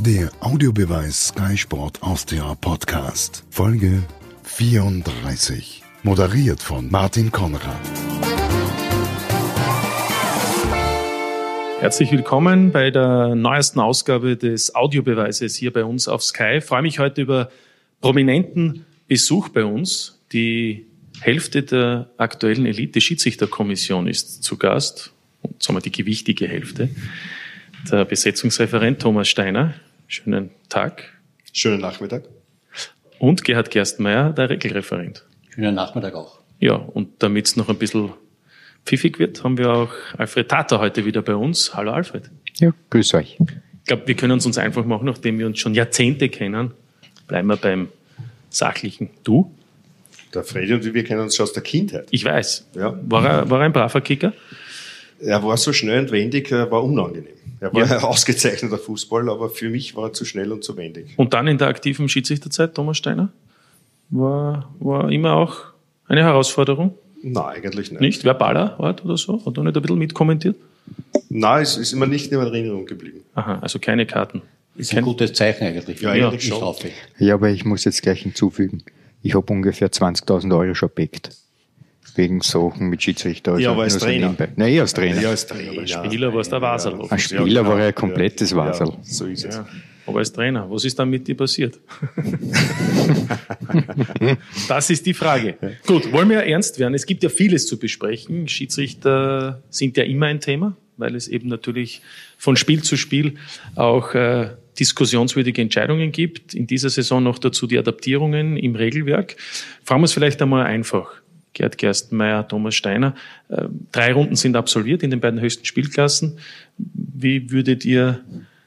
Der Audiobeweis Sky Sport Austria Podcast. Folge 34. Moderiert von Martin Konrad. Herzlich willkommen bei der neuesten Ausgabe des Audiobeweises hier bei uns auf Sky. Ich freue mich heute über prominenten Besuch bei uns. Die Hälfte der aktuellen Elite-Schiedsrichterkommission ist zu Gast, und sagen wir die gewichtige Hälfte. Der Besetzungsreferent Thomas Steiner. Schönen Tag. Schönen Nachmittag. Und Gerhard Gerstmeier, der Regelreferent. Schönen Nachmittag auch. Ja, und damit es noch ein bisschen pfiffig wird, haben wir auch Alfred Tata heute wieder bei uns. Hallo Alfred. Ja, grüß euch. Ich glaube, wir können es uns einfach machen, nachdem wir uns schon Jahrzehnte kennen, bleiben wir beim sachlichen Du. Der Freddy und wir kennen uns schon aus der Kindheit. Ich weiß. Ja. War, er, war er ein braver Kicker? Er war so schnell und wendig, er war unangenehm. Er war Ja. ein ausgezeichneter Fußballer, aber für mich war er zu schnell und zu wendig. Und dann in der aktiven Schiedsrichterzeit, Thomas Steiner? War, war immer auch eine Herausforderung? Nein, eigentlich nicht. Nicht? Verbaler Art oder so? Hat er nicht ein bisschen mitkommentiert? Nein, es ist immer nicht in Erinnerung geblieben. Aha, also keine Karten. Ist ein gutes Zeichen eigentlich. Ja, Ja. Ja, aber ich muss jetzt gleich hinzufügen. Ich habe ungefähr 20.000 Euro schon beckt. Wegen Sachen mit Schiedsrichter. Also Ja, aber als Trainer. Nein, ich als Trainer. Ja, als Trainer. als Spieler war es der Wasserl. Als Spieler war er ein komplettes Wasserl. Ja, so ist es. Ja, aber als Trainer, was ist dann mit dir passiert? das ist die Frage. Gut, wollen wir ernst werden? Es gibt ja vieles zu besprechen. Schiedsrichter sind ja immer ein Thema, weil es eben natürlich von Spiel zu Spiel auch äh, diskussionswürdige Entscheidungen gibt. In dieser Saison noch dazu die Adaptierungen im Regelwerk. Fragen wir es vielleicht einmal einfach. Gerd Gerstenmeier, Thomas Steiner. Äh, Drei Runden sind absolviert in den beiden höchsten Spielklassen. Wie würdet ihr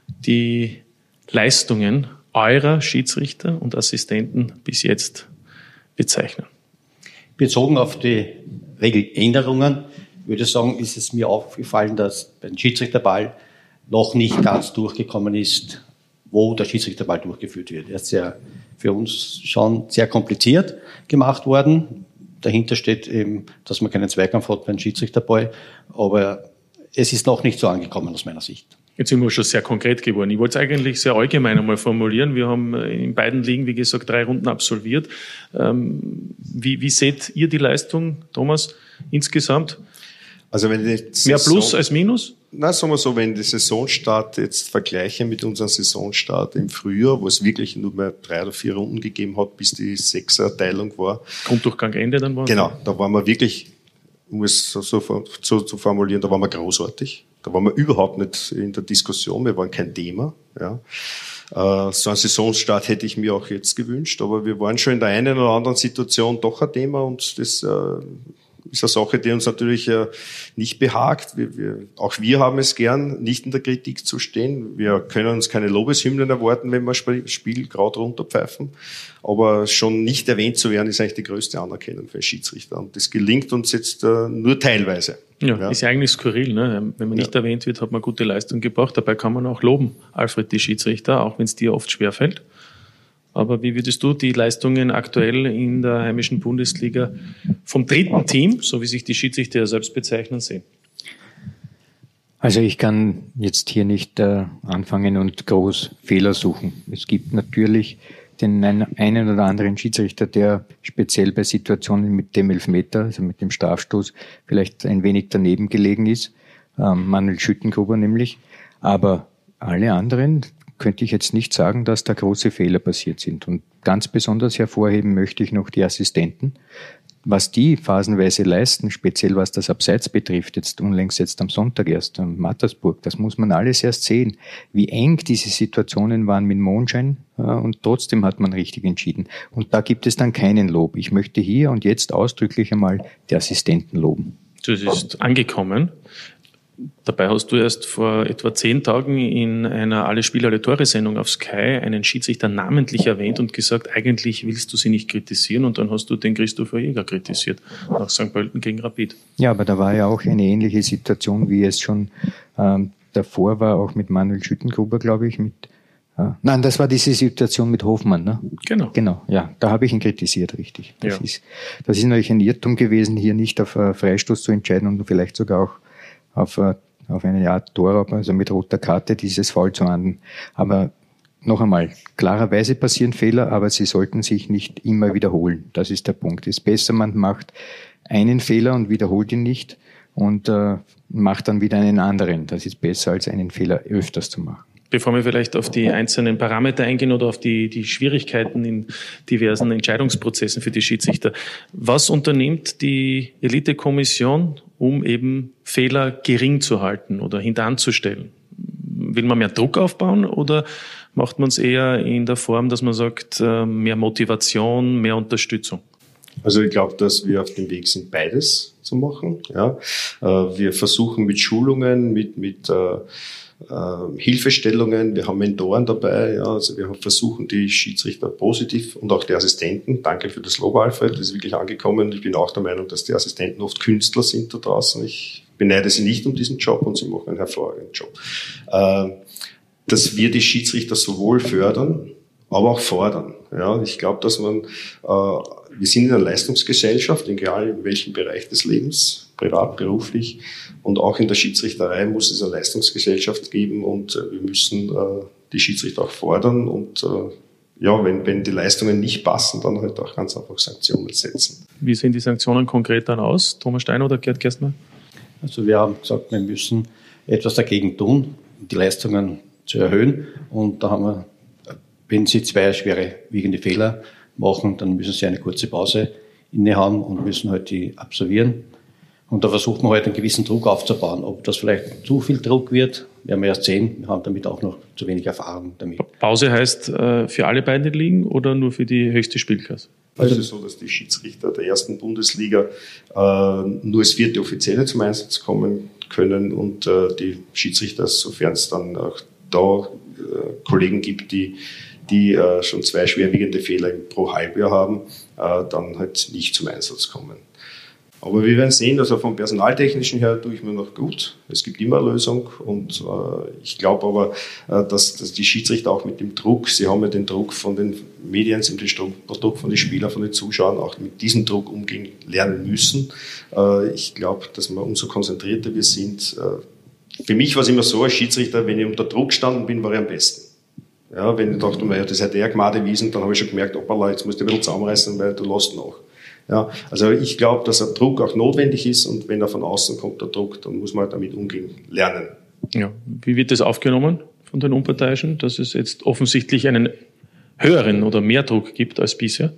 die Leistungen eurer Schiedsrichter und Assistenten bis jetzt bezeichnen? Bezogen auf die Regeländerungen würde ich sagen, ist es mir aufgefallen, dass beim Schiedsrichterball noch nicht ganz durchgekommen ist, wo der Schiedsrichterball durchgeführt wird. Er ist ja für uns schon sehr kompliziert gemacht worden. Dahinter steht eben, dass man keinen Zweikampf hat beim Schiedsrichterball, aber es ist noch nicht so angekommen aus meiner Sicht. Jetzt sind wir schon sehr konkret geworden. Ich wollte es eigentlich sehr allgemein einmal formulieren. Wir haben äh, in beiden Ligen, wie gesagt, drei Runden absolviert. Ähm, Wie, wie seht ihr die Leistung, Thomas, insgesamt? Also wenn die Mehr Saison- Plus als Minus? Na, sagen wir so, wenn die Saisonstart jetzt vergleiche mit unserem Saisonstart im Frühjahr, wo es wirklich nur mehr drei oder vier Runden gegeben hat, bis die Sechserteilung war. Grunddurchgang Ende dann war? Genau, da waren wir wirklich, um es so, so, so zu formulieren, da waren wir großartig. Da waren wir überhaupt nicht in der Diskussion, wir waren kein Thema. Ja. Äh, So einen Saisonstart hätte ich mir auch jetzt gewünscht, aber wir waren schon in der einen oder anderen Situation doch ein Thema und das äh, ist eine Sache, die uns natürlich äh, nicht behagt. Wir, wir, auch wir haben es gern, nicht in der Kritik zu stehen. Wir können uns keine Lobeshymnen erwarten, wenn wir Sp- Spiel gerade runterpfeifen. Aber schon nicht erwähnt zu werden, ist eigentlich die größte Anerkennung für einen Schiedsrichter. Und das gelingt uns jetzt äh, nur teilweise. Ja, ist ja eigentlich skurril. Ne? Wenn man nicht erwähnt wird, hat man gute Leistung gebracht. Dabei kann man auch loben, Alfred, die Schiedsrichter, auch wenn es dir oft schwerfällt. Aber wie würdest du die Leistungen aktuell in der heimischen Bundesliga vom dritten Team, so wie sich die Schiedsrichter ja selbst bezeichnen, sehen? Also ich kann jetzt hier nicht äh, anfangen und groß Fehler suchen. Es gibt natürlich den ein- einen oder anderen Schiedsrichter, der speziell bei Situationen mit dem Elfmeter, also mit dem Strafstoß, vielleicht ein wenig daneben gelegen ist. Ähm, Manuel Schüttengruber nämlich. Aber alle anderen könnte ich jetzt nicht sagen, dass da große Fehler passiert sind. Und ganz besonders hervorheben möchte ich noch die Assistenten. Was die phasenweise leisten, speziell was das Abseits betrifft, jetzt unlängst jetzt am Sonntag erst am Mattersburg, das muss man alles erst sehen, wie eng diese Situationen waren mit Mondschein äh, und trotzdem hat man richtig entschieden. Und da gibt es dann keinen Lob. Ich möchte hier und jetzt ausdrücklich einmal die Assistenten loben. Das ist angekommen. Dabei hast du erst vor etwa zehn Tagen in einer Alle Spiele, alle Tore-Sendung auf Sky einen Schiedsrichter namentlich erwähnt und gesagt, eigentlich willst du sie nicht kritisieren und dann hast du den Christopher Jäger kritisiert nach St. Pölten gegen Rapid. Ja, aber da war ja auch eine ähnliche Situation, wie es schon ähm, davor war, auch mit Manuel Schüttengruber, glaube ich, mit äh, Nein, das war diese Situation mit Hofmann, ne? Genau. Genau, ja, da habe ich ihn kritisiert, richtig. Das, Ja. ist, das ist natürlich ein Irrtum gewesen, hier nicht auf äh, Freistoß zu entscheiden und vielleicht sogar auch auf, äh, auf eine Art Torraub, also mit roter Karte dieses Foul zu ahnden. Aber noch einmal, klarerweise passieren Fehler, aber sie sollten sich nicht immer wiederholen. Das ist der Punkt. Es ist besser, man macht einen Fehler und wiederholt ihn nicht und äh, macht dann wieder einen anderen. Das ist besser, als einen Fehler öfters zu machen. Bevor wir vielleicht auf die einzelnen Parameter eingehen oder auf die, die Schwierigkeiten in diversen Entscheidungsprozessen für die Schiedsrichter, was unternimmt die Elitekommission, um eben Fehler gering zu halten oder hintanzustellen? Will man mehr Druck aufbauen oder macht man es eher in der Form, dass man sagt, äh, mehr Motivation, mehr Unterstützung? Also ich glaube, dass wir auf dem Weg sind, beides zu machen. Ja. Äh, wir versuchen mit Schulungen, mit, mit äh, Hilfestellungen, wir haben Mentoren dabei, ja, also wir versuchen die Schiedsrichter positiv und auch die Assistenten, danke für das Lob, Alfred, das ist wirklich angekommen. Ich bin auch der Meinung, dass die Assistenten oft Künstler sind da draußen. Ich beneide sie nicht um diesen Job und sie machen einen hervorragenden Job. Äh, dass wir die Schiedsrichter sowohl fördern, aber auch fordern. Ja, ich glaube, dass man, äh, wir sind in einer Leistungsgesellschaft, egal in welchem Bereich des Lebens, privat, beruflich, und auch in der Schiedsrichterei muss es eine Leistungsgesellschaft geben und äh, wir müssen äh, die Schiedsrichter auch fordern und äh, ja, wenn, wenn die Leistungen nicht passen, dann halt auch ganz einfach Sanktionen setzen. Wie sehen die Sanktionen konkret dann aus? Thomas Stein oder Gerd Gerstner? Also wir haben gesagt, wir müssen etwas dagegen tun, die Leistungen zu erhöhen. Und da haben wir, wenn Sie zwei schwere wiegende Fehler machen, dann müssen Sie eine kurze Pause inne haben und müssen halt die absolvieren. Und da versucht man halt einen gewissen Druck aufzubauen. Ob das vielleicht zu viel Druck wird, werden wir erst sehen. Wir haben damit auch noch zu wenig Erfahrung damit. Pause heißt äh, für alle beiden Ligen oder nur für die höchste Spielklasse? Also es ist so, dass die Schiedsrichter der ersten Bundesliga äh, nur als vierte Offizielle zum Einsatz kommen können und äh, die Schiedsrichter, sofern es dann auch da Kollegen gibt, die die schon zwei schwerwiegende Fehler pro Halbjahr haben, dann halt nicht zum Einsatz kommen. Aber wir werden sehen, also vom Personaltechnischen her tue ich mir noch gut. Es gibt immer eine Lösung und äh, ich glaube aber, äh, dass, dass die Schiedsrichter auch mit dem Druck, sie haben ja den Druck von den Medien, sie haben den Druck von den Spielern, von den Zuschauern, auch mit diesem Druck umgehen lernen müssen. Äh, ich glaube, dass wir umso konzentrierter wir sind. Äh, für mich war es immer so, als Schiedsrichter, wenn ich unter Druck gestanden bin, war ich am besten. Ja, wenn ich dachte, das hätte er Gnade wiesen, dann habe ich schon gemerkt, opala, jetzt musst du ein bisschen zusammenreißen, weil du lässt noch. Ja, also ich glaube, dass ein Druck auch notwendig ist und wenn er von außen kommt, der Druck, dann muss man damit umgehen lernen. Ja, wie wird das aufgenommen von den Unparteiischen, dass es jetzt offensichtlich einen höheren oder mehr Druck gibt als bisher?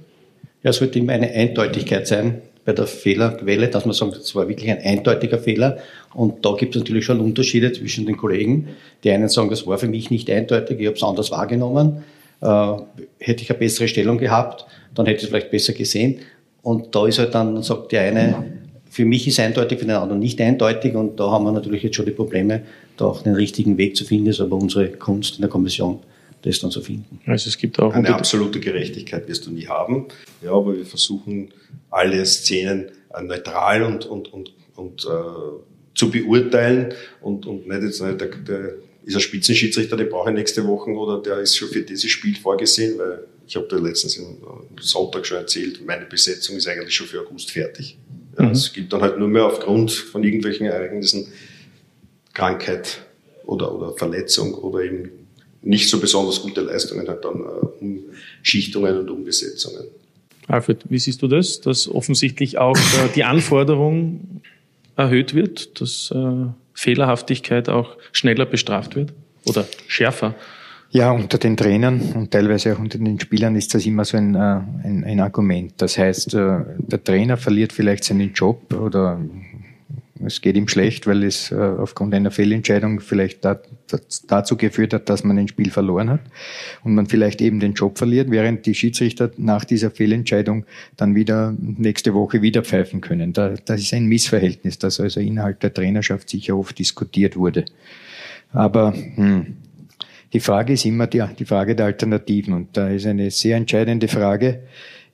Ja, es sollte immer eine Eindeutigkeit sein bei der Fehlerquelle, dass man sagt, es war wirklich ein eindeutiger Fehler. Und da gibt es natürlich schon Unterschiede zwischen den Kollegen. Die einen sagen, das war für mich nicht eindeutig, ich habe es anders wahrgenommen. Äh, hätte ich eine bessere Stellung gehabt, dann hätte ich es vielleicht besser gesehen. Und da ist halt dann, sagt der eine, für mich ist eindeutig, für den anderen nicht eindeutig. Und da haben wir natürlich jetzt schon die Probleme, da auch den richtigen Weg zu finden. ist aber unsere Kunst in der Kommission, das dann zu finden. Also es gibt auch eine absolute Gerechtigkeit wirst du nie haben. Ja, aber wir versuchen alle Szenen äh, neutral und und und und äh, zu beurteilen und und nicht jetzt nicht der, der ist ein Spitzenschiedsrichter, den brauche ich nächste Woche oder der ist schon für dieses Spiel vorgesehen, weil ich habe da letztens am Sonntag schon erzählt, meine Besetzung ist eigentlich schon für August fertig. Ja, mhm. Es gibt dann halt nur mehr aufgrund von irgendwelchen Ereignissen Krankheit oder, oder Verletzung oder eben nicht so besonders gute Leistungen halt dann äh, Umschichtungen und Umbesetzungen. Alfred, wie siehst du das, dass offensichtlich auch äh, die Anforderung erhöht wird, dass äh, Fehlerhaftigkeit auch schneller bestraft wird oder schärfer? Ja, unter den Trainern und teilweise auch unter den Spielern ist das immer so ein, äh, ein, ein Argument. Das heißt, äh, der Trainer verliert vielleicht seinen Job oder es geht ihm schlecht, weil es äh, aufgrund einer Fehlentscheidung vielleicht dazu geführt hat, dass man ein Spiel verloren hat und man vielleicht eben den Job verliert, während die Schiedsrichter nach dieser Fehlentscheidung dann wieder nächste Woche wieder pfeifen können. das ist ein Missverhältnis, das also innerhalb der Trainerschaft sicher oft diskutiert wurde. Aber hm, die Frage ist immer die, die Frage der Alternativen. Und da ist eine sehr entscheidende Frage,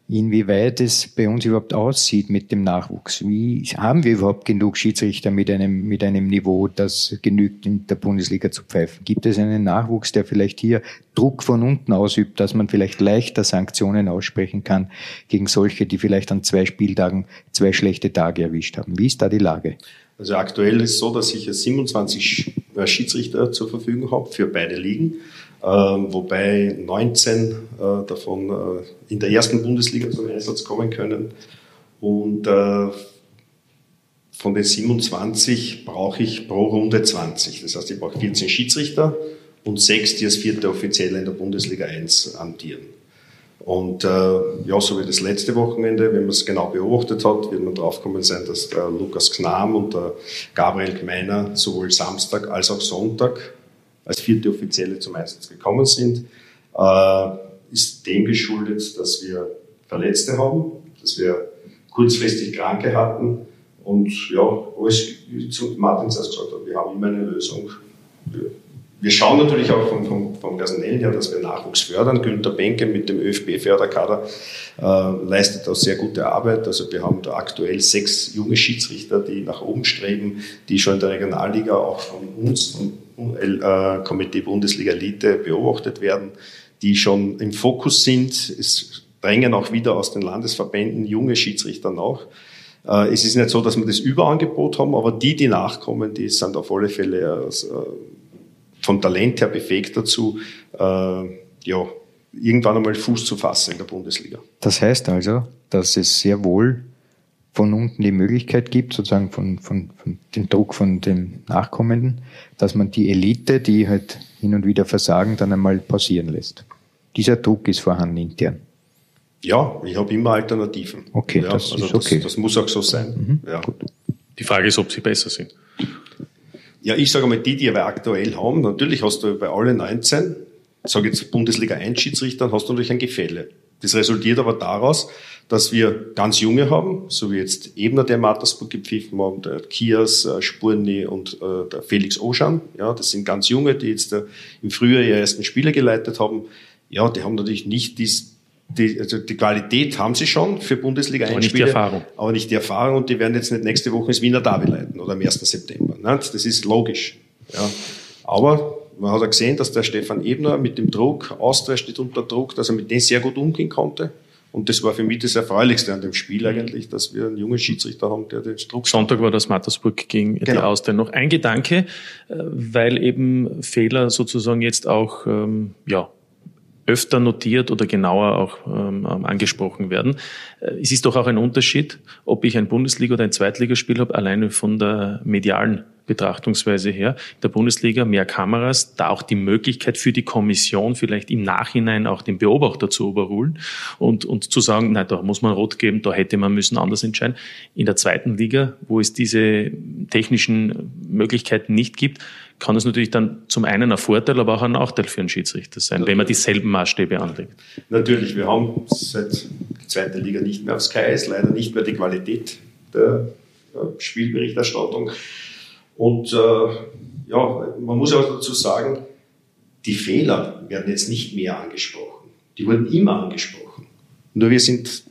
inwieweit es bei uns überhaupt aussieht mit dem Nachwuchs. Wie haben wir überhaupt genug Schiedsrichter mit einem, mit einem Niveau, das genügt, in der Bundesliga zu pfeifen? Gibt es einen Nachwuchs, der vielleicht hier Druck von unten ausübt, dass man vielleicht leichter Sanktionen aussprechen kann gegen solche, die vielleicht an zwei Spieltagen zwei schlechte Tage erwischt haben? Wie ist da die Lage? Also aktuell ist es so, dass ich 27 Schiedsrichter zur Verfügung habe für beide Ligen. ähm, wobei 19 äh, davon äh, in der ersten Bundesliga zum Einsatz kommen können. Und äh, von den 27 brauche ich pro Runde 20. Das heißt, ich brauche 14 Schiedsrichter und sechs, die als vierte Offizielle in der Bundesliga 1 amtieren. Und äh, ja, so wie das letzte Wochenende, wenn man es genau beobachtet hat, wird man draufgekommen sein, dass der Lukas Knam und der Gabriel Gmeiner sowohl Samstag als auch Sonntag als vierte Offizielle zum Einsatz gekommen sind. Äh, ist dem geschuldet, dass wir Verletzte haben, dass wir kurzfristig Kranke hatten und ja, alles, wie Martin zuerst gesagt hat, wir haben immer eine Lösung. Wir, wir schauen natürlich auch vom, vom, vom Personell her, dass wir Nachwuchs fördern. Günter Benke mit dem ÖFB-Förderkader äh, leistet da sehr gute Arbeit. Also wir haben da aktuell sechs junge Schiedsrichter, die nach oben streben, die schon in der Regionalliga auch von uns, vom äh, Komitee Bundesliga Elite beobachtet werden, die schon im Fokus sind. Es drängen auch wieder aus den Landesverbänden junge Schiedsrichter nach. Äh, es ist nicht so, dass wir das Überangebot haben, aber die, die nachkommen, die sind auf alle Fälle also, vom Talent her befähigt dazu, äh, ja, irgendwann einmal Fuß zu fassen in der Bundesliga. Das heißt also, dass es sehr wohl von unten die Möglichkeit gibt, sozusagen von, von, von dem Druck von den Nachkommenden, dass man die Elite, die halt hin und wieder versagen, dann einmal pausieren lässt. Dieser Druck ist vorhanden intern. Ja, ich habe immer Alternativen. Okay, ja, das also ist okay. Das, das muss auch so sein. Mhm. Ja. Die Frage ist, ob sie besser sind. Ja, ich sage mal, die, die wir aktuell haben, natürlich hast du bei allen 19, sage jetzt Bundesliga 1 Schiedsrichtern, hast du natürlich ein Gefälle. Das resultiert aber daraus, dass wir ganz junge haben, so wie jetzt Ebner, der Mattersburg gepfiffen haben, der Kias, äh, Spurni und äh, der Felix Oschan. Ja, das sind ganz junge, die jetzt äh, im Frühjahr ihre ersten Spiele geleitet haben. Ja, die haben natürlich nicht dies, die, also die Qualität haben sie schon für Bundesliga Aber nicht die Erfahrung. aber nicht die Erfahrung und die werden jetzt nicht nächste Woche ins Wiener Derby leiten oder am 1. September. Ne? Das ist logisch. Ja. Aber man hat ja gesehen, dass der Stefan Ebner mit dem Druck, Austria steht unter Druck, dass er mit denen sehr gut umgehen konnte. Und das war für mich das Erfreulichste an dem Spiel eigentlich, dass wir einen jungen Schiedsrichter haben, der den Druck... Sonntag war das Mattersburg gegen die Genau. Austria. Noch ein Gedanke, äh, weil eben Fehler sozusagen jetzt auch ähm, ja, öfter notiert oder genauer auch ähm, angesprochen werden. Äh, Es ist doch auch ein Unterschied, ob ich ein Bundesliga- oder ein Zweitligaspiel habe, alleine von der medialen Betrachtungsweise her. In der Bundesliga mehr Kameras, da auch die Möglichkeit für die Kommission vielleicht im Nachhinein auch den Beobachter zu überholen und, und zu sagen, nein, da muss man rot geben, da hätte man müssen anders entscheiden. In der zweiten Liga, wo es diese technischen Möglichkeiten nicht gibt, kann es natürlich dann zum einen ein Vorteil, aber auch ein Nachteil für einen Schiedsrichter sein, wenn man dieselben Maßstäbe anlegt. Natürlich, wir haben seit die zweite Liga nicht mehr auf Sky, ist leider nicht mehr die Qualität der Spielberichterstattung. Und äh, ja, man muss auch dazu sagen, die Fehler werden jetzt nicht mehr angesprochen. Die wurden immer angesprochen. Nur wir sind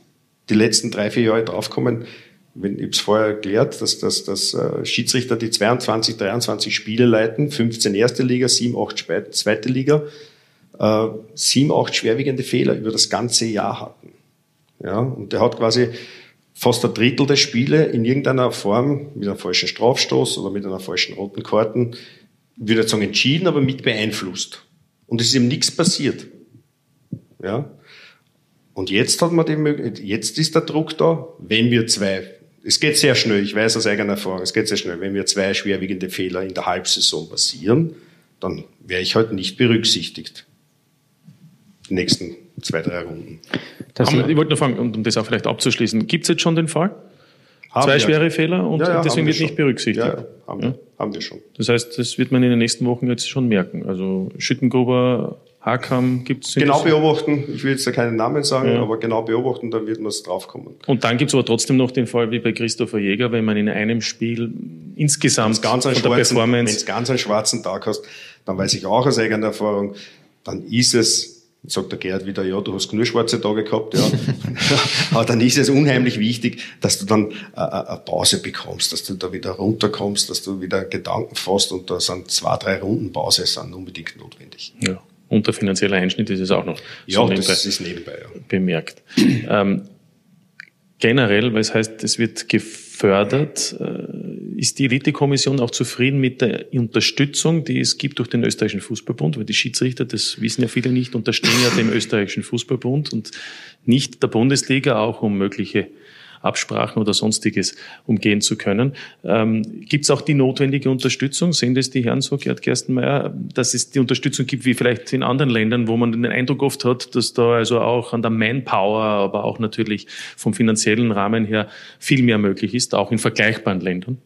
die letzten drei, vier Jahre draufgekommen, ich habe es vorher erklärt, dass, dass, dass äh, Schiedsrichter, die 22, 23 Spiele leiten, 15 erste Liga, 7, 8 Spe- zweite Liga, äh, 7, 8 schwerwiegende Fehler über das ganze Jahr hatten. Ja, und der hat quasi fast ein Drittel der Spiele in irgendeiner Form mit einem falschen Strafstoß oder mit einer falschen roten Karten, ich würde nicht sagen entschieden, aber mit beeinflusst. Und es ist ihm nichts passiert. Ja. Und jetzt hat man die Möglichkeit, jetzt ist der Druck da, wenn wir zwei, es geht sehr schnell, ich weiß aus eigener Erfahrung, es geht sehr schnell, wenn wir zwei schwerwiegende Fehler in der Halbsaison passieren, dann wäre ich halt nicht berücksichtigt. Die nächsten zwei, drei Runden. Das Haben ich wollte nur fragen, um um das auch vielleicht abzuschließen, gibt es jetzt schon den Fall? Haben Zwei wir. schwere Fehler und Ja, ja, deswegen wir wird nicht berücksichtigt. Ja, ja, haben, wir, haben wir schon. Das heißt, das wird man in den nächsten Wochen jetzt schon merken. Also Schüttengruber, Hakam gibt es. Genau beobachten, ich will jetzt da keinen Namen sagen, Ja. aber genau beobachten, dann wird man es draufkommen. Und dann gibt es aber trotzdem noch den Fall wie bei Christopher Jäger, wenn man in einem Spiel insgesamt ganz einen von der schwarzen, wenn Performance du ganz einen schwarzen Tag hast, dann weiß ich auch aus eigener Erfahrung, dann ist es, sagt der Gerhard wieder, ja, du hast nur schwarze Tage gehabt, ja. Aber dann ist es unheimlich wichtig, dass du dann äh, äh, eine Pause bekommst, dass du da wieder runterkommst, dass du wieder Gedanken fasst und da sind zwei, drei Runden Pause sind unbedingt notwendig. ja, unter finanzieller Einschnitt ist es auch noch Ja, so das ist nebenbei, ja. bemerkt. ähm, generell, weil es heißt, es wird gefördert, äh, ist die Elitekommission auch zufrieden mit der Unterstützung, die es gibt durch den österreichischen Fußballbund? Weil die Schiedsrichter, das wissen ja viele nicht, unterstehen ja dem österreichischen Fußballbund und nicht der Bundesliga, auch um mögliche Absprachen oder sonstiges umgehen zu können. Ähm, gibt es auch die notwendige Unterstützung? Sehen das die Herren so, Gerd Gerstenmeier, dass es die Unterstützung gibt, wie vielleicht in anderen Ländern, wo man den Eindruck oft hat, dass da also auch an der Manpower, aber auch natürlich vom finanziellen Rahmen her viel mehr möglich ist, auch in vergleichbaren Ländern?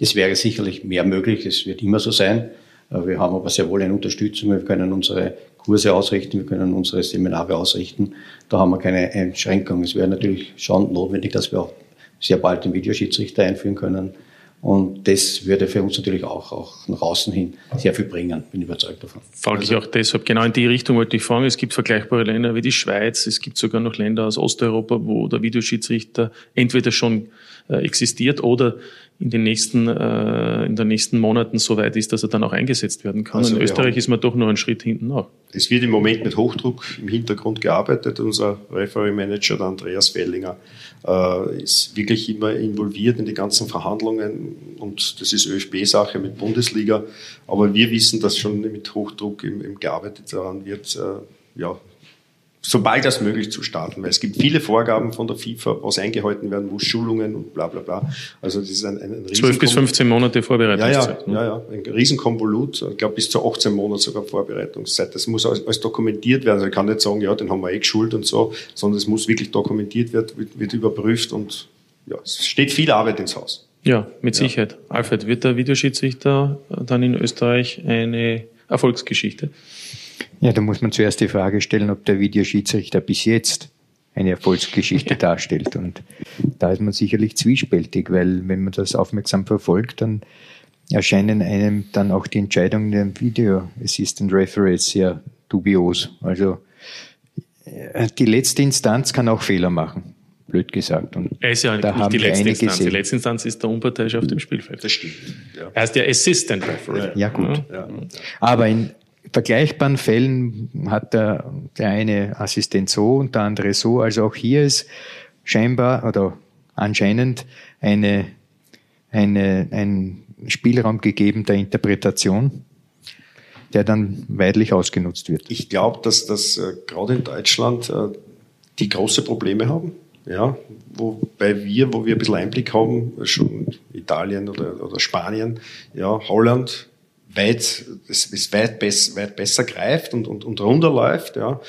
Es wäre sicherlich mehr möglich, es wird immer so sein. Äh, wir haben aber sehr wohl eine Unterstützung. Wir können unsere Kurse ausrichten, wir können unsere Seminare ausrichten. Da haben wir keine Einschränkung. Es wäre natürlich schon notwendig, dass wir auch sehr bald den Videoschiedsrichter einführen können. Und das würde für uns natürlich auch, auch nach außen hin sehr viel bringen, bin überzeugt davon. Frage ich auch deshalb, genau in die Richtung wollte ich fragen. Es gibt vergleichbare Länder wie die Schweiz, es gibt sogar noch Länder aus Osteuropa, wo der Videoschiedsrichter entweder schon äh, existiert oder in den nächsten, äh, in den nächsten Monaten so weit ist, dass er dann auch eingesetzt werden kann. Also in Österreich ist man doch noch einen Schritt hinten nach. Es wird im Moment mit Hochdruck im Hintergrund gearbeitet. Unser Referee Manager, der Andreas Fellinger, äh, ist wirklich immer involviert in die ganzen Verhandlungen und das ist ÖFB-Sache mit Bundesliga. Aber wir wissen, dass schon mit Hochdruck im, im gearbeitet daran wird, äh, ja, sobald das möglich zu starten, weil es gibt viele Vorgaben von der FIFA, was eingehalten werden muss, Schulungen und bla bla bla. Also das ist ein, ein, ein 12 bis 15 Monate Vorbereitungszeit. Ja, ja, ja, ja. ein Riesenkonvolut, ich glaube bis zu 18 Monate sogar Vorbereitungszeit. Das muss alles, alles dokumentiert werden. Also ich kann nicht sagen, ja, den haben wir eh geschult und so, sondern es muss wirklich dokumentiert werden, wird, wird überprüft und ja, es steht viel Arbeit ins Haus. Ja, mit ja. Sicherheit. Alfred, wird der Videoschiedsrichter dann in Österreich eine Erfolgsgeschichte? Ja, da muss man zuerst die Frage stellen, ob der Videoschiedsrichter bis jetzt eine Erfolgsgeschichte darstellt. Und da ist man sicherlich zwiespältig, weil wenn man das aufmerksam verfolgt, dann erscheinen einem dann auch die Entscheidungen der Video Assistant Referees sehr dubios. Also äh, die letzte Instanz kann auch Fehler machen, blöd gesagt. Und er ist ja da nicht die letzte Instanz. Gesehen. Die letzte Instanz ist der Unparteiische auf dem Spielfeld. Das stimmt. Ja. Er ist der Assistant Referee. Ja, gut. Ja. Aber in vergleichbaren Fällen hat der, der eine Assistent so und der andere so. Also auch hier ist scheinbar oder anscheinend eine, eine, ein Spielraum gegeben der Interpretation, der dann weidlich ausgenutzt wird. Ich glaube, dass das äh, gerade in Deutschland äh, die große Probleme haben. Ja, wobei wir, wo wir ein bisschen Einblick haben, schon Italien oder, oder Spanien, ja, Holland, weit, es, es weit, bess, weit besser greift und, und, und runterläuft. Ja.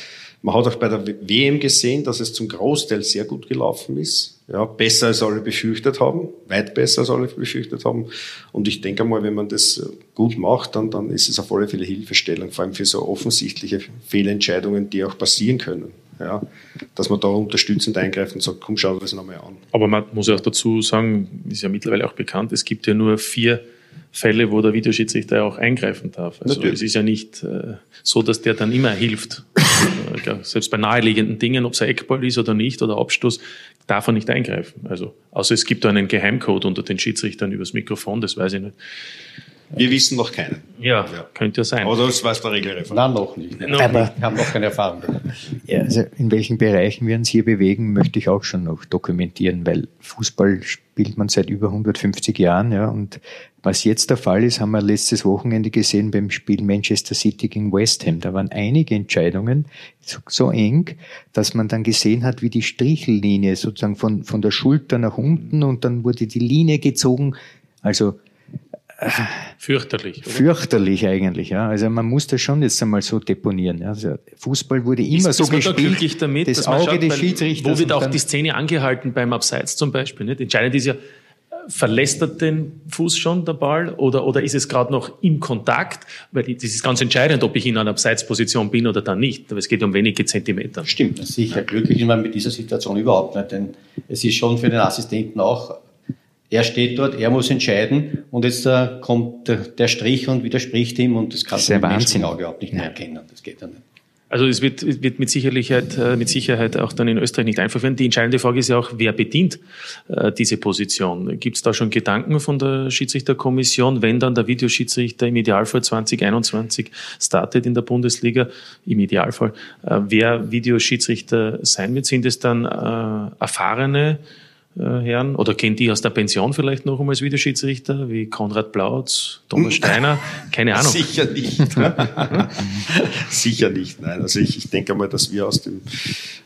Man hat auch bei der WM gesehen, dass es zum Großteil sehr gut gelaufen ist. Ja, besser als alle befürchtet haben, weit besser als alle befürchtet haben. Und ich denke mal, wenn man das gut macht, dann, dann ist es auf alle Fälle Hilfestellung, vor allem für so offensichtliche Fehlentscheidungen, die auch passieren können. Ja, dass man da unterstützend eingreift und sagt, komm, schau dir das nochmal an. Aber man muss auch dazu sagen, ist ja mittlerweile auch bekannt, es gibt ja nur vier Fälle, wo der Videoschiedsrichter auch eingreifen darf. Also Natürlich. es ist ja nicht äh, so, dass der dann immer hilft. äh, selbst bei naheliegenden Dingen, ob es ein Eckball ist oder nicht oder Abstoß, darf er nicht eingreifen. Also außer es gibt da einen Geheimcode unter den Schiedsrichtern übers Mikrofon, das weiß ich nicht. Wir wissen noch keinen. Ja, ja. könnte ja sein. Aber das weiß der Regelreferat. Nein, noch nicht. Noch Aber nicht. wir haben noch keine Erfahrung. Ja, also in welchen Bereichen wir uns hier bewegen, möchte ich auch schon noch dokumentieren, weil Fußball spielt man seit über 150 Jahren, ja, und was jetzt der Fall ist, haben wir letztes Wochenende gesehen beim Spiel Manchester City gegen West Ham. Da waren einige Entscheidungen so, so eng, dass man dann gesehen hat, wie die Strichellinie sozusagen von, von der Schulter nach unten und dann wurde die Linie gezogen. Also Fürchterlich. Oder? Fürchterlich eigentlich, ja. Also man muss das schon jetzt einmal so deponieren. Also Fußball wurde immer ist, so gespielt. glücklich damit, das Auge schaut, des Schiedsrichters. Wo wird auch die Szene angehalten beim Abseits zum Beispiel? Nicht? Entscheidend ist ja, verlässt er den Fuß schon der Ball oder, oder ist es gerade noch im Kontakt? Weil das ist ganz entscheidend, ob ich in einer Abseitsposition bin oder dann nicht. Aber es geht um wenige Zentimeter. Stimmt, sicher. Glücklich ist man mit dieser Situation überhaupt nicht, denn es ist schon für den Assistenten auch er steht dort, er muss entscheiden und jetzt äh, kommt der, der, Strich und widerspricht ihm und das kann man im Auge überhaupt nicht mehr erkennen. Das geht ja nicht. Also es wird, wird mit, Sicherheit, äh, mit Sicherheit auch dann in Österreich nicht einfach werden. Die entscheidende Frage ist ja auch, wer bedient äh, diese Position? Gibt es da schon Gedanken von der Schiedsrichterkommission, wenn dann der Videoschiedsrichter im Idealfall 2021 startet in der Bundesliga, im Idealfall, äh, wer Videoschiedsrichter sein wird? Sind es dann äh, erfahrene Herren? Oder gehen die aus der Pension vielleicht noch einmal als Videoschiedsrichter, wie Konrad Plautz, Thomas Steiner? Keine Ahnung. Sicher nicht. Sicher nicht, nein. Also ich, ich denke mal, dass wir aus dem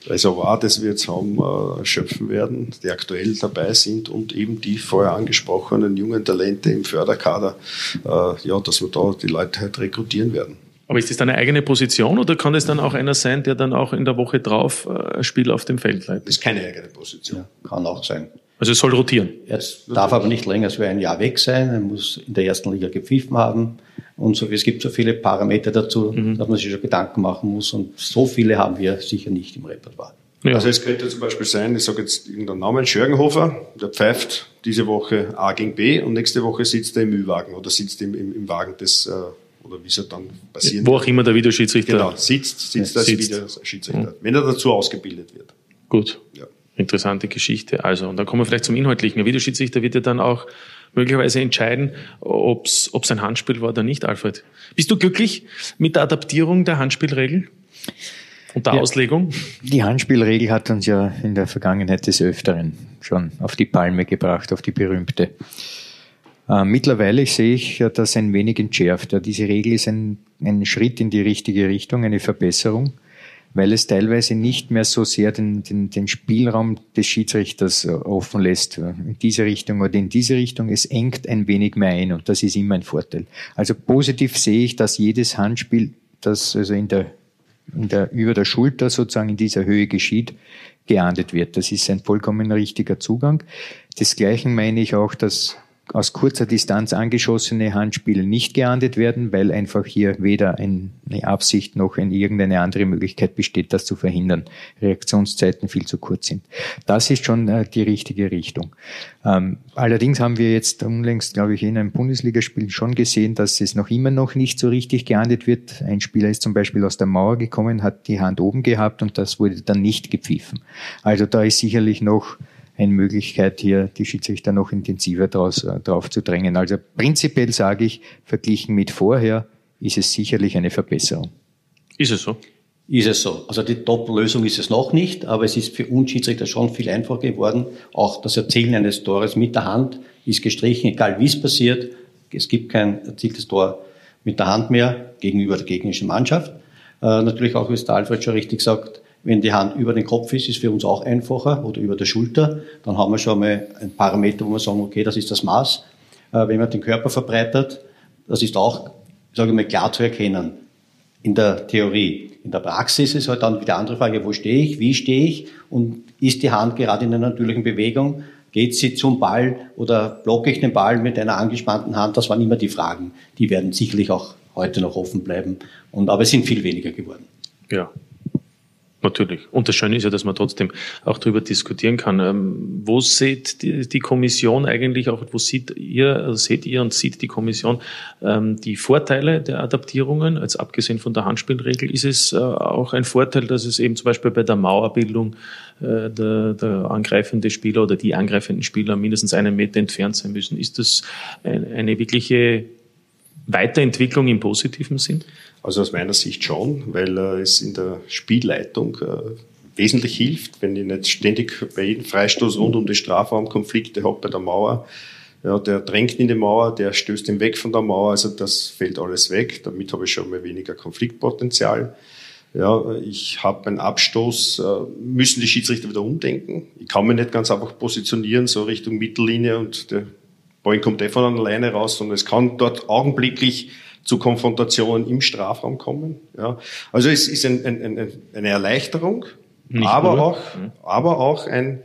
Reservoir, das wir jetzt haben, äh, schöpfen werden, die aktuell dabei sind und eben die vorher angesprochenen jungen Talente im Förderkader, äh, ja, dass wir da die Leute halt rekrutieren werden. Aber ist das dann eine eigene Position oder kann es dann auch einer sein, der dann auch in der Woche drauf äh, ein Spiel auf dem Feld leitet? Das ist keine eigene Position. Ja, kann auch sein. Also es soll rotieren. Er darf aber nicht länger als ein Jahr weg sein. Er muss in der ersten Liga gepfiffen haben. Und so, es gibt so viele Parameter dazu, mhm. dass man sich schon Gedanken machen muss. Und so viele haben wir sicher nicht im Repertoire. Ja. Also es könnte zum Beispiel sein, ich sage jetzt irgendeinen Namen, Schörgenhofer, der pfeift diese Woche A gegen B und nächste Woche sitzt er im Ü-Wagen oder sitzt im, im, im Wagen des äh, oder wie es halt dann passieren Wo auch immer der Videoschiedsrichter genau, sitzt, sitzt als sitzt. Videoschiedsrichter, mhm. wenn er dazu ausgebildet wird. Gut. Ja. Interessante Geschichte. Also, und dann kommen wir vielleicht zum Inhaltlichen. Der Videoschiedsrichter wird ja dann auch möglicherweise entscheiden, ob es ein Handspiel war oder nicht, Alfred. Bist du glücklich mit der Adaptierung der Handspielregel? Und der ja, Auslegung? Die Handspielregel hat uns ja in der Vergangenheit des Öfteren schon auf die Palme gebracht, auf die berühmte. Äh, mittlerweile sehe ich das ein wenig entschärft. Diese Regel ist ein, ein Schritt in die richtige Richtung, eine Verbesserung, weil es teilweise nicht mehr so sehr den, den, den Spielraum des Schiedsrichters äh, offen lässt, in diese Richtung oder in diese Richtung. Es engt ein wenig mehr ein und das ist immer ein Vorteil. Also positiv sehe ich, dass jedes Handspiel, das also in der, in der, über der Schulter sozusagen in dieser Höhe geschieht, geahndet wird. Das ist ein vollkommen richtiger Zugang. Desgleichen meine ich auch, dass aus kurzer Distanz angeschossene Handspiele nicht geahndet werden, weil einfach hier weder eine Absicht noch in irgendeine andere Möglichkeit besteht, das zu verhindern. Reaktionszeiten viel zu kurz sind. Das ist schon äh, die richtige Richtung. Ähm, allerdings haben wir jetzt unlängst, glaube ich, in einem Bundesligaspiel schon gesehen, dass es noch immer noch nicht so richtig geahndet wird. Ein Spieler ist zum Beispiel aus der Mauer gekommen, hat die Hand oben gehabt und das wurde dann nicht gepfiffen. Also da ist sicherlich noch eine Möglichkeit, hier die Schiedsrichter noch intensiver draus, äh, drauf zu drängen. Also prinzipiell sage ich, verglichen mit vorher ist es sicherlich eine Verbesserung. Ist es so? Ist es so. Also die Top-Lösung ist es noch nicht, aber es ist für uns Schiedsrichter schon viel einfacher geworden. Auch das Erzielen eines Tores mit der Hand ist gestrichen, egal wie es passiert. Es gibt kein erzieltes Tor mit der Hand mehr gegenüber der gegnerischen Mannschaft. Äh, natürlich auch, wie es der Alfred schon richtig sagt, wenn die Hand über den Kopf ist, ist für uns auch einfacher oder über der Schulter. Dann haben wir schon mal ein Parameter, wo wir sagen, okay, das ist das Maß. Äh, wenn man den Körper verbreitert, das ist auch, sage ich mal, klar zu erkennen in der Theorie. In der Praxis ist halt dann die andere Frage, wo stehe ich, wie stehe ich und ist die Hand gerade in einer natürlichen Bewegung? Geht sie zum Ball oder blocke ich den Ball mit einer angespannten Hand? Das waren immer die Fragen. Die werden sicherlich auch heute noch offen bleiben. Und, aber es sind viel weniger geworden. Ja, Natürlich. Und das Schöne ist ja, dass man trotzdem auch darüber diskutieren kann. Ähm, wo sieht die, Kommission eigentlich auch, wo sieht ihr, also seht ihr und sieht die Kommission ähm, die Vorteile der Adaptierungen, als abgesehen von der Handspielregel? Ist es äh, auch ein Vorteil, dass es eben zum Beispiel bei der Mauerbildung äh, der, der angreifende Spieler oder die angreifenden Spieler mindestens einen Meter entfernt sein müssen? Ist das eine, eine wirkliche Weiterentwicklung im positiven Sinn? Also aus meiner Sicht schon, weil äh, es in der Spielleitung äh, wesentlich hilft, wenn ich nicht ständig bei jedem Freistoß rund um die Strafraum Konflikte habe bei der Mauer. Ja, der drängt in die Mauer, der stößt ihn weg von der Mauer, also das fällt alles weg. Damit habe ich schon mal weniger Konfliktpotenzial. Ja, ich habe einen Abstoß, äh, müssen die Schiedsrichter wieder umdenken. Ich kann mich nicht ganz einfach positionieren, so Richtung Mittellinie und der Ball kommt eh von alleine raus, sondern es kann dort augenblicklich zu Konfrontationen im Strafraum kommen. Ja. Also es ist ein, ein, ein, eine Erleichterung, Nicht aber auch, mhm. aber auch ein,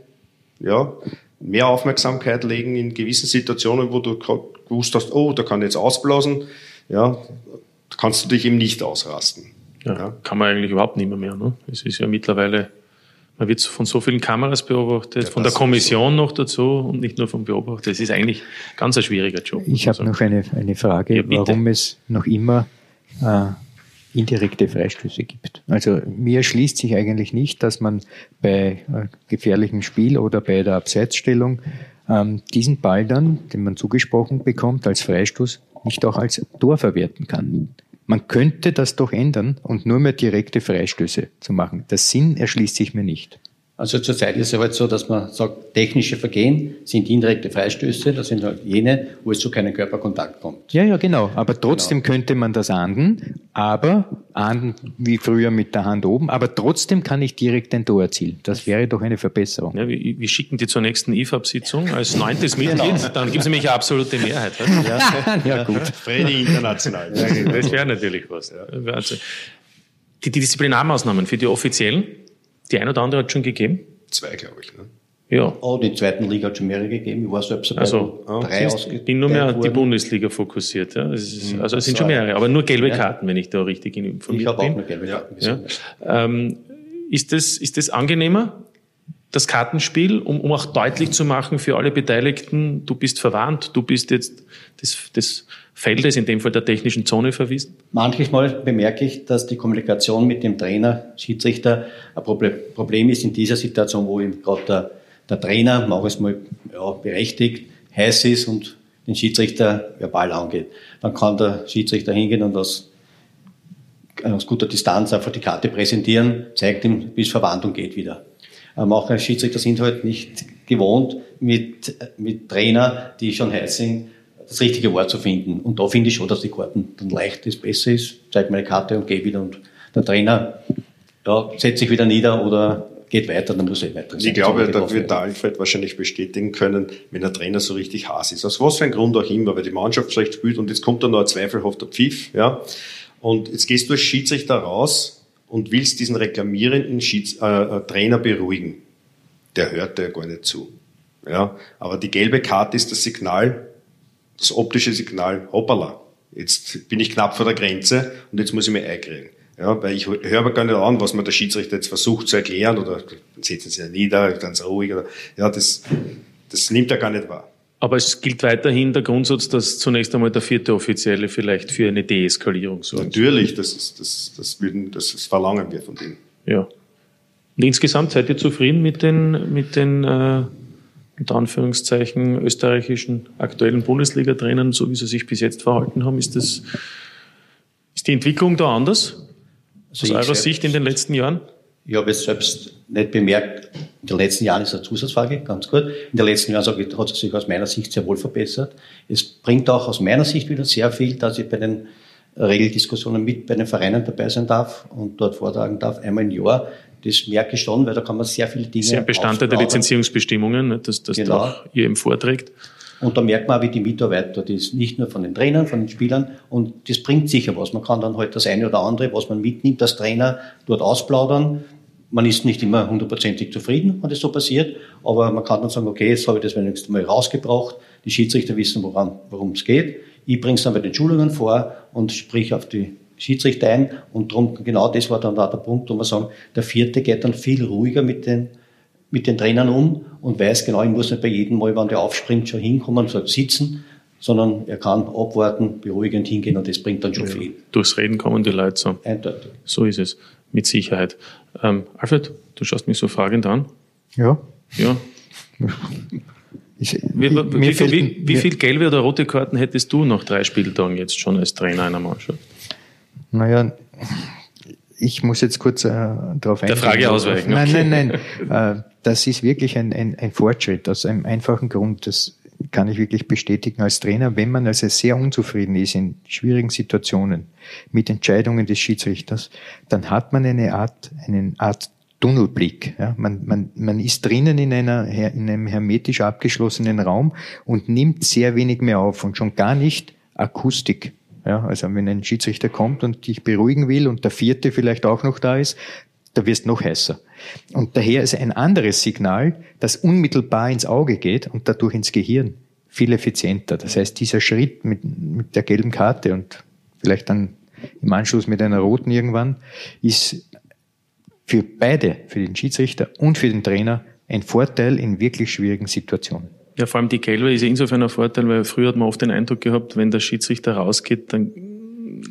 ja, mehr Aufmerksamkeit legen in gewissen Situationen, wo du gewusst hast, oh, da kann jetzt ausblasen, ja, kannst du dich eben nicht ausrasten. Ja, ja. Kann man eigentlich überhaupt nicht mehr, mehr ne? Es ist ja mittlerweile man wird von so vielen Kameras beobachtet, ja, von der Kommission noch dazu und nicht nur vom Beobachter. Es ist eigentlich ganz ein schwieriger Job. Ich habe noch eine, eine Frage, ja, warum es noch immer äh, indirekte Freistöße gibt. Also mir erschließt sich eigentlich nicht, dass man bei äh, gefährlichem Spiel oder bei der Abseitsstellung ähm, diesen Ball dann, den man zugesprochen bekommt, als Freistoß nicht auch als Tor verwerten kann. Man könnte das doch ändern und nur mehr direkte Freistöße zu machen. Der Sinn erschließt sich mir nicht. Also zurzeit ist es halt so, dass man sagt, technische Vergehen sind indirekte Freistöße, das sind halt jene, wo es zu keinem Körperkontakt kommt. Ja, ja, genau. Aber trotzdem genau. könnte man das ahnden, aber ahnden wie früher mit der Hand oben, aber trotzdem kann ich direkt ein Tor erzielen. Das wäre doch eine Verbesserung. Ja, wir, wir schicken die zur nächsten IFAB-Sitzung als neuntes Mitglied, genau. dann gibt es nämlich eine absolute Mehrheit. Ja, ja gut. Freddy international. das wäre natürlich was. Also, die, die Disziplinarmaßnahmen für die Offiziellen, die ein oder andere hat schon gegeben? Zwei, glaube ich. Ne? Ja. Oh, die zweiten Liga hat schon mehrere gegeben. Ich war selbst. Also, drei ich bin nur mehr die Bundesliga fokussiert. Ja. Es ist, mhm. also es sind schon mehrere, aber nur gelbe Karten, wenn ich da richtig informiert bin. Ich habe auch nur gelbe Karten gesehen. Ja. Ähm, ist, das, ist das angenehmer, das Kartenspiel, um, um auch deutlich zu machen für alle Beteiligten, du bist verwandt, du bist jetzt des, des Feldes, in dem Fall der technischen Zone verwiesen? Manchmal bemerke ich, dass die Kommunikation mit dem Trainer, Schiedsrichter ein Problem ist in dieser Situation, wo ihm gerade der, der Trainer, mach es mal ja, berechtigt, heiß ist und den Schiedsrichter verbal angeht. Dann kann der Schiedsrichter hingehen und aus, aus guter Distanz einfach die Karte präsentieren, zeigt ihm, bis Verwandlung geht wieder. Ähm, auch Schiedsrichter sind halt nicht gewohnt, mit, mit Trainer, die schon heiß sind, das richtige Wort zu finden. Und da finde ich schon, dass die Karten dann leicht ist, besser ist. Zeig meine Karte und gehe wieder. Und der Trainer ja, setzt sich wieder nieder oder geht weiter, dann muss er weiter. Ich glaube, da wird der Alfred wahrscheinlich bestätigen können, wenn der Trainer so richtig Hass ist. Aus was für ein Grund auch immer, weil die Mannschaft schlecht spielt und jetzt kommt da noch ein zweifelhafter Pfiff, ja. Und jetzt gehst du als Schiedsrichter raus und willst diesen reklamierenden Schieds äh, äh, Trainer beruhigen. Der hört dir gar nicht zu. Ja. Aber die gelbe Karte ist das Signal, das optische Signal, hoppala, jetzt bin ich knapp vor der Grenze und jetzt muss ich mich einkriegen. Ja, weil ich höre aber gar nicht an, was mir der Schiedsrichter jetzt versucht zu erklären oder setzen Sie ja nieder, ganz ruhig oder, ja, das, das nimmt er gar nicht wahr. Aber es gilt weiterhin der Grundsatz, dass zunächst einmal der vierte Offizielle vielleicht für eine Deeskalierung sorgt. Natürlich, das, ist, das, das, würden, das, das verlangen wir von denen. Ja. Und insgesamt seid ihr zufrieden mit den, mit den äh, unter Anführungszeichen österreichischen aktuellen Bundesliga-Trainern, so wie sie sich bis jetzt verhalten haben? Ist, das, ist die Entwicklung da anders? Also aus eurer Sicht in den letzten Jahren? Ich habe es selbst nicht bemerkt. In den letzten Jahren ist eine Zusatzfrage, ganz gut. In den letzten Jahren sage ich, hat es sich aus meiner Sicht sehr wohl verbessert. Es bringt auch aus meiner Sicht wieder sehr viel, dass ich bei den Regeldiskussionen mit bei den Vereinen dabei sein darf und dort vortragen darf, einmal im Jahr. Das merke ich schon, weil da kann man sehr viele Dinge. Sehr Bestandteil der Lizenzierungsbestimmungen, ne, dass das genau. auch ihr eben vorträgt. Und da merkt man auch, wie die Mitarbeit dort ist. Nicht nur von den Trainern, von den Spielern. Und das bringt sicher was. Man kann dann halt das eine oder andere, was man mitnimmt als Trainer, dort ausplaudern. Man ist nicht immer hundertprozentig zufrieden, wenn das so passiert. Aber man kann dann sagen, okay, jetzt habe ich das wenigstens mal rausgebracht. Die Schiedsrichter wissen, worum es geht. Ich bringe es dann bei den Schulungen vor und sprich auf die Schiedsrichter ein. Und darum, genau das war dann da der Punkt, wo wir sagen, der vierte geht dann viel ruhiger mit den, mit den Trainern um und weiß genau, ich muss nicht bei jedem Mal, wenn der aufspringt, schon hinkommen und sagt sitzen, sondern er kann abwarten, beruhigend hingehen und das bringt dann schon ja. viel. Durchs Reden kommen die Leute so. Eindeutig. So ist es, mit Sicherheit. Ähm, Alfred, du schaust mich so fragend an. Ja. Ja. Ich, wie, wie, viel, wie, wie viel gelbe oder rote Karten hättest du nach drei Spieltagen jetzt schon als Trainer einer Mannschaft? Naja, ich muss jetzt kurz äh, darauf eingehen. Der Frage ausweichen. Nein, nein, nein. äh, das ist wirklich ein, ein, ein Fortschritt aus einem einfachen Grund. Das kann ich wirklich bestätigen als Trainer. Wenn man also sehr unzufrieden ist in schwierigen Situationen mit Entscheidungen des Schiedsrichters, dann hat man eine Art, eine Art Tunnelblick. Ja, man, man, man ist drinnen in, einer, in einem hermetisch abgeschlossenen Raum und nimmt sehr wenig mehr auf und schon gar nicht Akustik. Ja, also wenn ein Schiedsrichter kommt und dich beruhigen will und der vierte vielleicht auch noch da ist, da wirst noch heißer. Und daher ist ein anderes Signal, das unmittelbar ins Auge geht und dadurch ins Gehirn viel effizienter. Das heißt, dieser Schritt mit, mit der gelben Karte und vielleicht dann im Anschluss mit einer roten irgendwann, ist für beide, für den Schiedsrichter und für den Trainer, ein Vorteil in wirklich schwierigen Situationen. Ja, vor allem die Gelbe ist insofern ein Vorteil, weil früher hat man oft den Eindruck gehabt, wenn der Schiedsrichter rausgeht, dann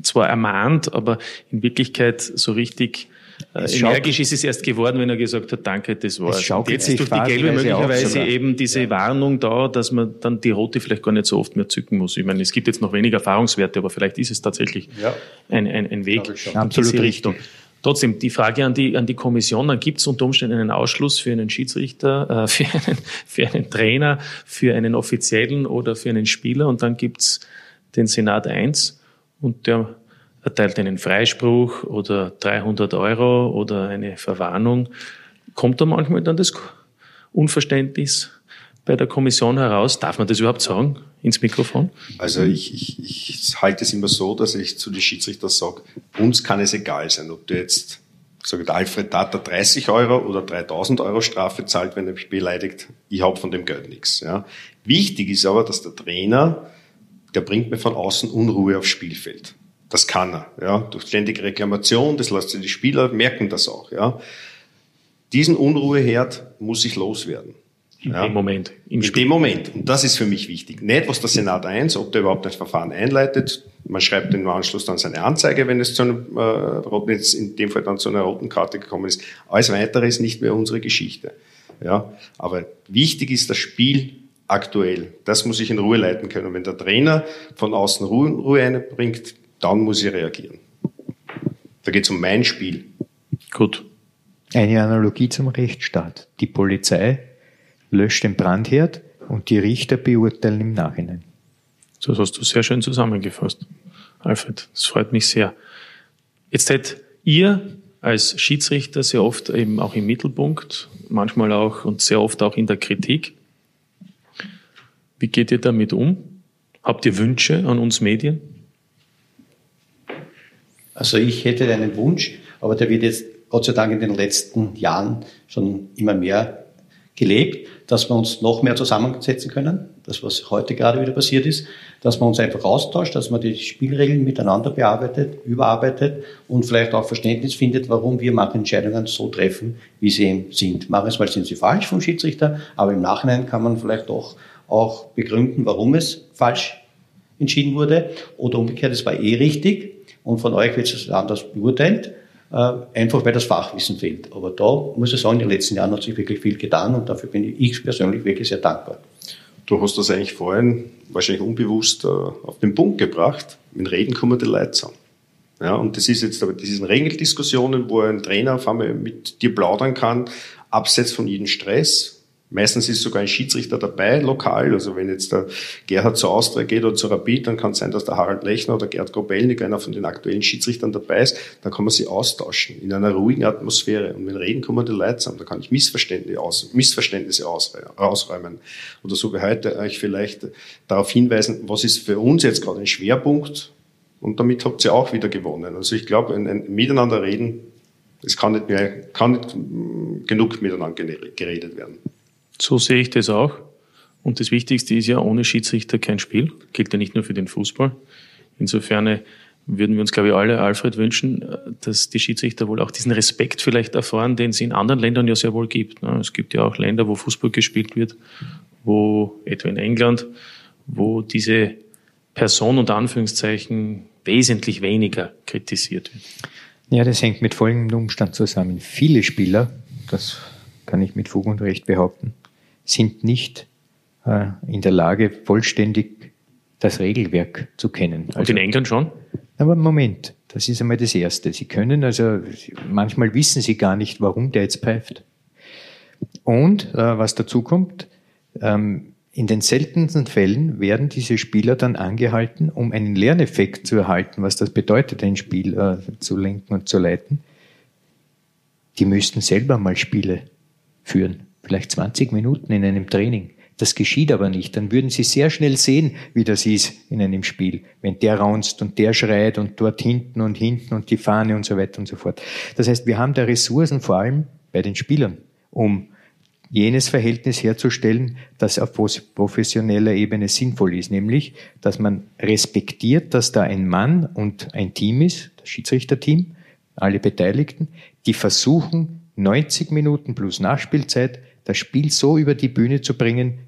zwar ermahnt, aber in Wirklichkeit so richtig äh, energisch ist es erst geworden, wenn er gesagt hat, danke, das war's. Und jetzt durch die Gelbe möglicherweise eben diese ja. Warnung da, dass man dann die Rote vielleicht gar nicht so oft mehr zücken muss. Ich meine, es gibt jetzt noch weniger Erfahrungswerte, aber vielleicht ist es tatsächlich ja. ein, ein, ein Weg in diese Richtung. Trotzdem, die Frage an die, an die Kommission, dann gibt es unter Umständen einen Ausschluss für einen Schiedsrichter, äh, für, einen, für einen Trainer, für einen Offiziellen oder für einen Spieler und dann gibt es den Senat 1 und der erteilt einen Freispruch oder 300 Euro oder eine Verwarnung. Kommt da manchmal dann das Unverständnis bei der Kommission heraus? Darf man das überhaupt sagen ins Mikrofon? Also ich, ich, ich halte es immer so, dass ich zu den Schiedsrichtern sage, uns kann es egal sein, ob du jetzt, sagt Alfred Data 30 Euro oder 3000 Euro Strafe zahlt, wenn er mich beleidigt. Ich habe von dem Geld nichts. Ja. Wichtig ist aber, dass der Trainer, der bringt mir von außen Unruhe aufs Spielfeld. Das kann er, ja, durch ständige Reklamation, das lässt sich die Spieler merken das auch, ja. Diesen Unruheherd muss ich loswerden. In ja. dem Moment. In Spiel. dem Moment. Und das ist für mich wichtig. Nicht, was der Senat 1, ob der überhaupt ein Verfahren einleitet. Man schreibt im Anschluss dann seine Anzeige, wenn es zu einem äh, roten, in dem Fall dann zu einer roten Karte gekommen ist. Alles weitere ist nicht mehr unsere Geschichte. Ja. Aber wichtig ist das Spiel aktuell. Das muss ich in Ruhe leiten können. Und wenn der Trainer von außen Ruhe, Ruhe einbringt, dann muss ich reagieren. Da geht es um mein Spiel. Gut. Eine Analogie zum Rechtsstaat. Die Polizei löscht den Brandherd und die Richter beurteilen im Nachhinein. Das hast du sehr schön zusammengefasst, Alfred. Das freut mich sehr. Jetzt seid ihr als Schiedsrichter sehr oft eben auch im Mittelpunkt, manchmal auch und sehr oft auch in der Kritik. Wie geht ihr damit um? Habt ihr Wünsche an uns Medien? Also ich hätte einen Wunsch, aber der wird jetzt Gott sei Dank in den letzten Jahren schon immer mehr gelebt, dass wir uns noch mehr zusammensetzen können, das was heute gerade wieder passiert ist, dass man uns einfach austauscht, dass man die Spielregeln miteinander bearbeitet, überarbeitet und vielleicht auch Verständnis findet, warum wir manche Entscheidungen so treffen, wie sie eben sind. Manchmal sind sie falsch vom Schiedsrichter, aber im Nachhinein kann man vielleicht auch, auch begründen, warum es falsch entschieden wurde oder umgekehrt, es war eh richtig und von euch wird es anders beurteilt, einfach weil das Fachwissen fehlt. Aber da muss ich sagen, in den letzten Jahren hat sich wirklich viel getan und dafür bin ich persönlich wirklich sehr dankbar. Du hast das eigentlich vorhin wahrscheinlich unbewusst äh, auf den Punkt gebracht. Mit Reden kommen die Leute zusammen. Ja, und das ist jetzt aber diese Regeldiskussionen, wo ein Trainer auf einmal mit dir plaudern kann, abseits von jedem Stress, Meistens ist sogar ein Schiedsrichter dabei, lokal. Also wenn jetzt der Gerhard zur Austria geht oder zur Rapid, dann kann es sein, dass der Harald Lechner oder Gerd Grobelnik, einer von den aktuellen Schiedsrichtern dabei ist. Da kann man sie austauschen in einer ruhigen Atmosphäre. Und wenn reden, kommen die Leute zusammen. Da kann ich Missverständnisse, aus, Missverständnisse ausräumen. Oder so wie heute euch vielleicht darauf hinweisen, was ist für uns jetzt gerade ein Schwerpunkt. Und damit habt ihr auch wieder gewonnen. Also ich glaube, ein, ein Miteinander reden, es kann nicht mehr, kann nicht mm, genug miteinander geredet werden. So sehe ich das auch. Und das Wichtigste ist ja, ohne Schiedsrichter kein Spiel. Gilt ja nicht nur für den Fußball. Insofern würden wir uns, glaube ich, alle, Alfred, wünschen, dass die Schiedsrichter wohl auch diesen Respekt vielleicht erfahren, den es in anderen Ländern ja sehr wohl gibt. Es gibt ja auch Länder, wo Fußball gespielt wird, wo, etwa in England, wo diese Person unter Anführungszeichen wesentlich weniger kritisiert wird. Ja, das hängt mit folgendem Umstand zusammen. Viele Spieler, das kann ich mit Fug und Recht behaupten, sind nicht äh, in der Lage, vollständig das Regelwerk zu kennen. Und also, in England schon? Aber Moment, das ist einmal das Erste. Sie können also, manchmal wissen Sie gar nicht, warum der jetzt pfeift. Und äh, was dazu kommt, ähm, in den seltensten Fällen werden diese Spieler dann angehalten, um einen Lerneffekt zu erhalten, was das bedeutet, ein Spiel äh, zu lenken und zu leiten. Die müssten selber mal Spiele führen vielleicht 20 Minuten in einem Training. Das geschieht aber nicht. Dann würden Sie sehr schnell sehen, wie das ist in einem Spiel. Wenn der raunzt und der schreit und dort hinten und hinten und die Fahne und so weiter und so fort. Das heißt, wir haben da Ressourcen vor allem bei den Spielern, um jenes Verhältnis herzustellen, das auf professioneller Ebene sinnvoll ist, nämlich, dass man respektiert, dass da ein Mann und ein Team ist, das Schiedsrichterteam, alle Beteiligten, die versuchen, 90 Minuten plus Nachspielzeit das Spiel so über die Bühne zu bringen,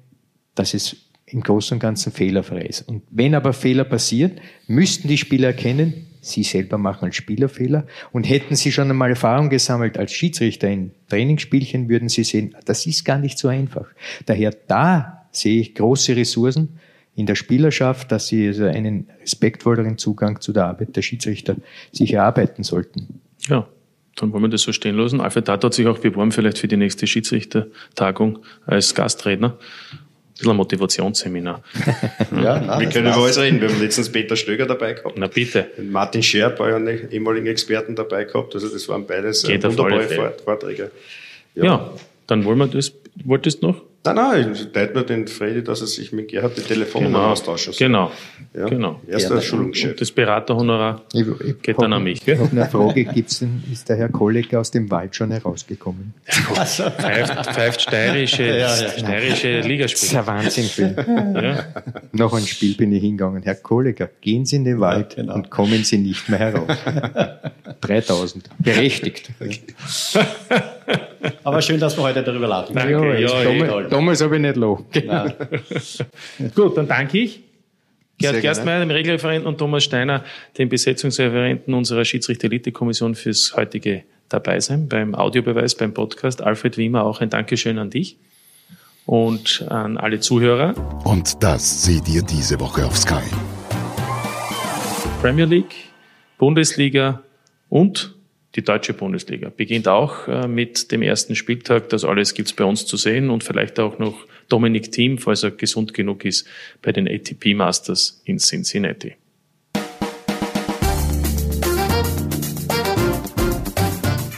dass es im Großen und Ganzen fehlerfrei ist. Und wenn aber Fehler passieren, müssten die Spieler erkennen, sie selber machen als Spieler Fehler. Und hätten sie schon einmal Erfahrung gesammelt als Schiedsrichter in Trainingsspielchen, würden sie sehen, das ist gar nicht so einfach. Daher da sehe ich große Ressourcen in der Spielerschaft, dass sie einen respektvolleren Zugang zu der Arbeit der Schiedsrichter sich erarbeiten sollten. Ja, dann wollen wir das so stehen lassen. Alfred Tat hat sich auch beworben, vielleicht für die nächste Schiedsrichtertagung als Gastredner. Ein bisschen ein Motivationsseminar. ja, nein, wir können über alles reden. Wir haben letztens Peter Stöger dabei gehabt. Na bitte. Und Martin Scherb, einen ehemaligen Experten dabei gehabt. Also das waren beides äh, Geht wunderbare Vorträge. Ja. ja, dann wollen wir das. Wolltest du noch? Nein, nein, ich teile nur den Freddy, dass er sich mit Gerhard die Telefonnummer genau. austauschen soll. Genau. Ja. genau. Erster ja, Schulungschef. Das Beraterhonorar geht dann an mich. Ich habe eine Frage, gibt's denn, ist der Herr Kolleg aus dem Wald schon herausgekommen? Also. Pfeift, pfeift steirische, ja, ja. steirische Ligaspiele. Das ist ein Wahnsinn. Ja. Nach einem Spiel bin ich hingegangen. Herr Kolleger, gehen Sie in den Wald genau. und kommen Sie nicht mehr heraus. 3000. Berechtigt. Okay. Aber schön, dass wir heute darüber lachen. Danke. Ja, ja, damals, damals habe ich nicht lachen. Gut, dann danke ich. Gerd Gerstmeier, dem Regelreferenten, und Thomas Steiner, dem Besetzungsreferenten unserer Schiedsrichter-Elite-Kommission fürs heutige Dabeisein beim Audiobeweis, beim Podcast. Alfred Wiemer, auch ein Dankeschön an dich und an alle Zuhörer. Und das seht ihr diese Woche auf Sky. Premier League, Bundesliga und die deutsche Bundesliga. Beginnt auch äh, mit dem ersten Spieltag. Das alles gibt's bei uns zu sehen und vielleicht auch noch Dominik Thiem, falls er gesund genug ist, bei den ATP Masters in Cincinnati.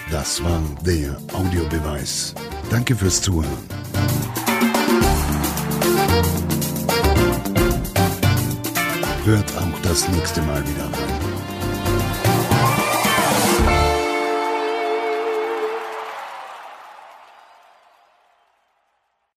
Das war der Audiobeweis. Danke fürs Zuhören. Hört auch das nächste Mal wieder rein.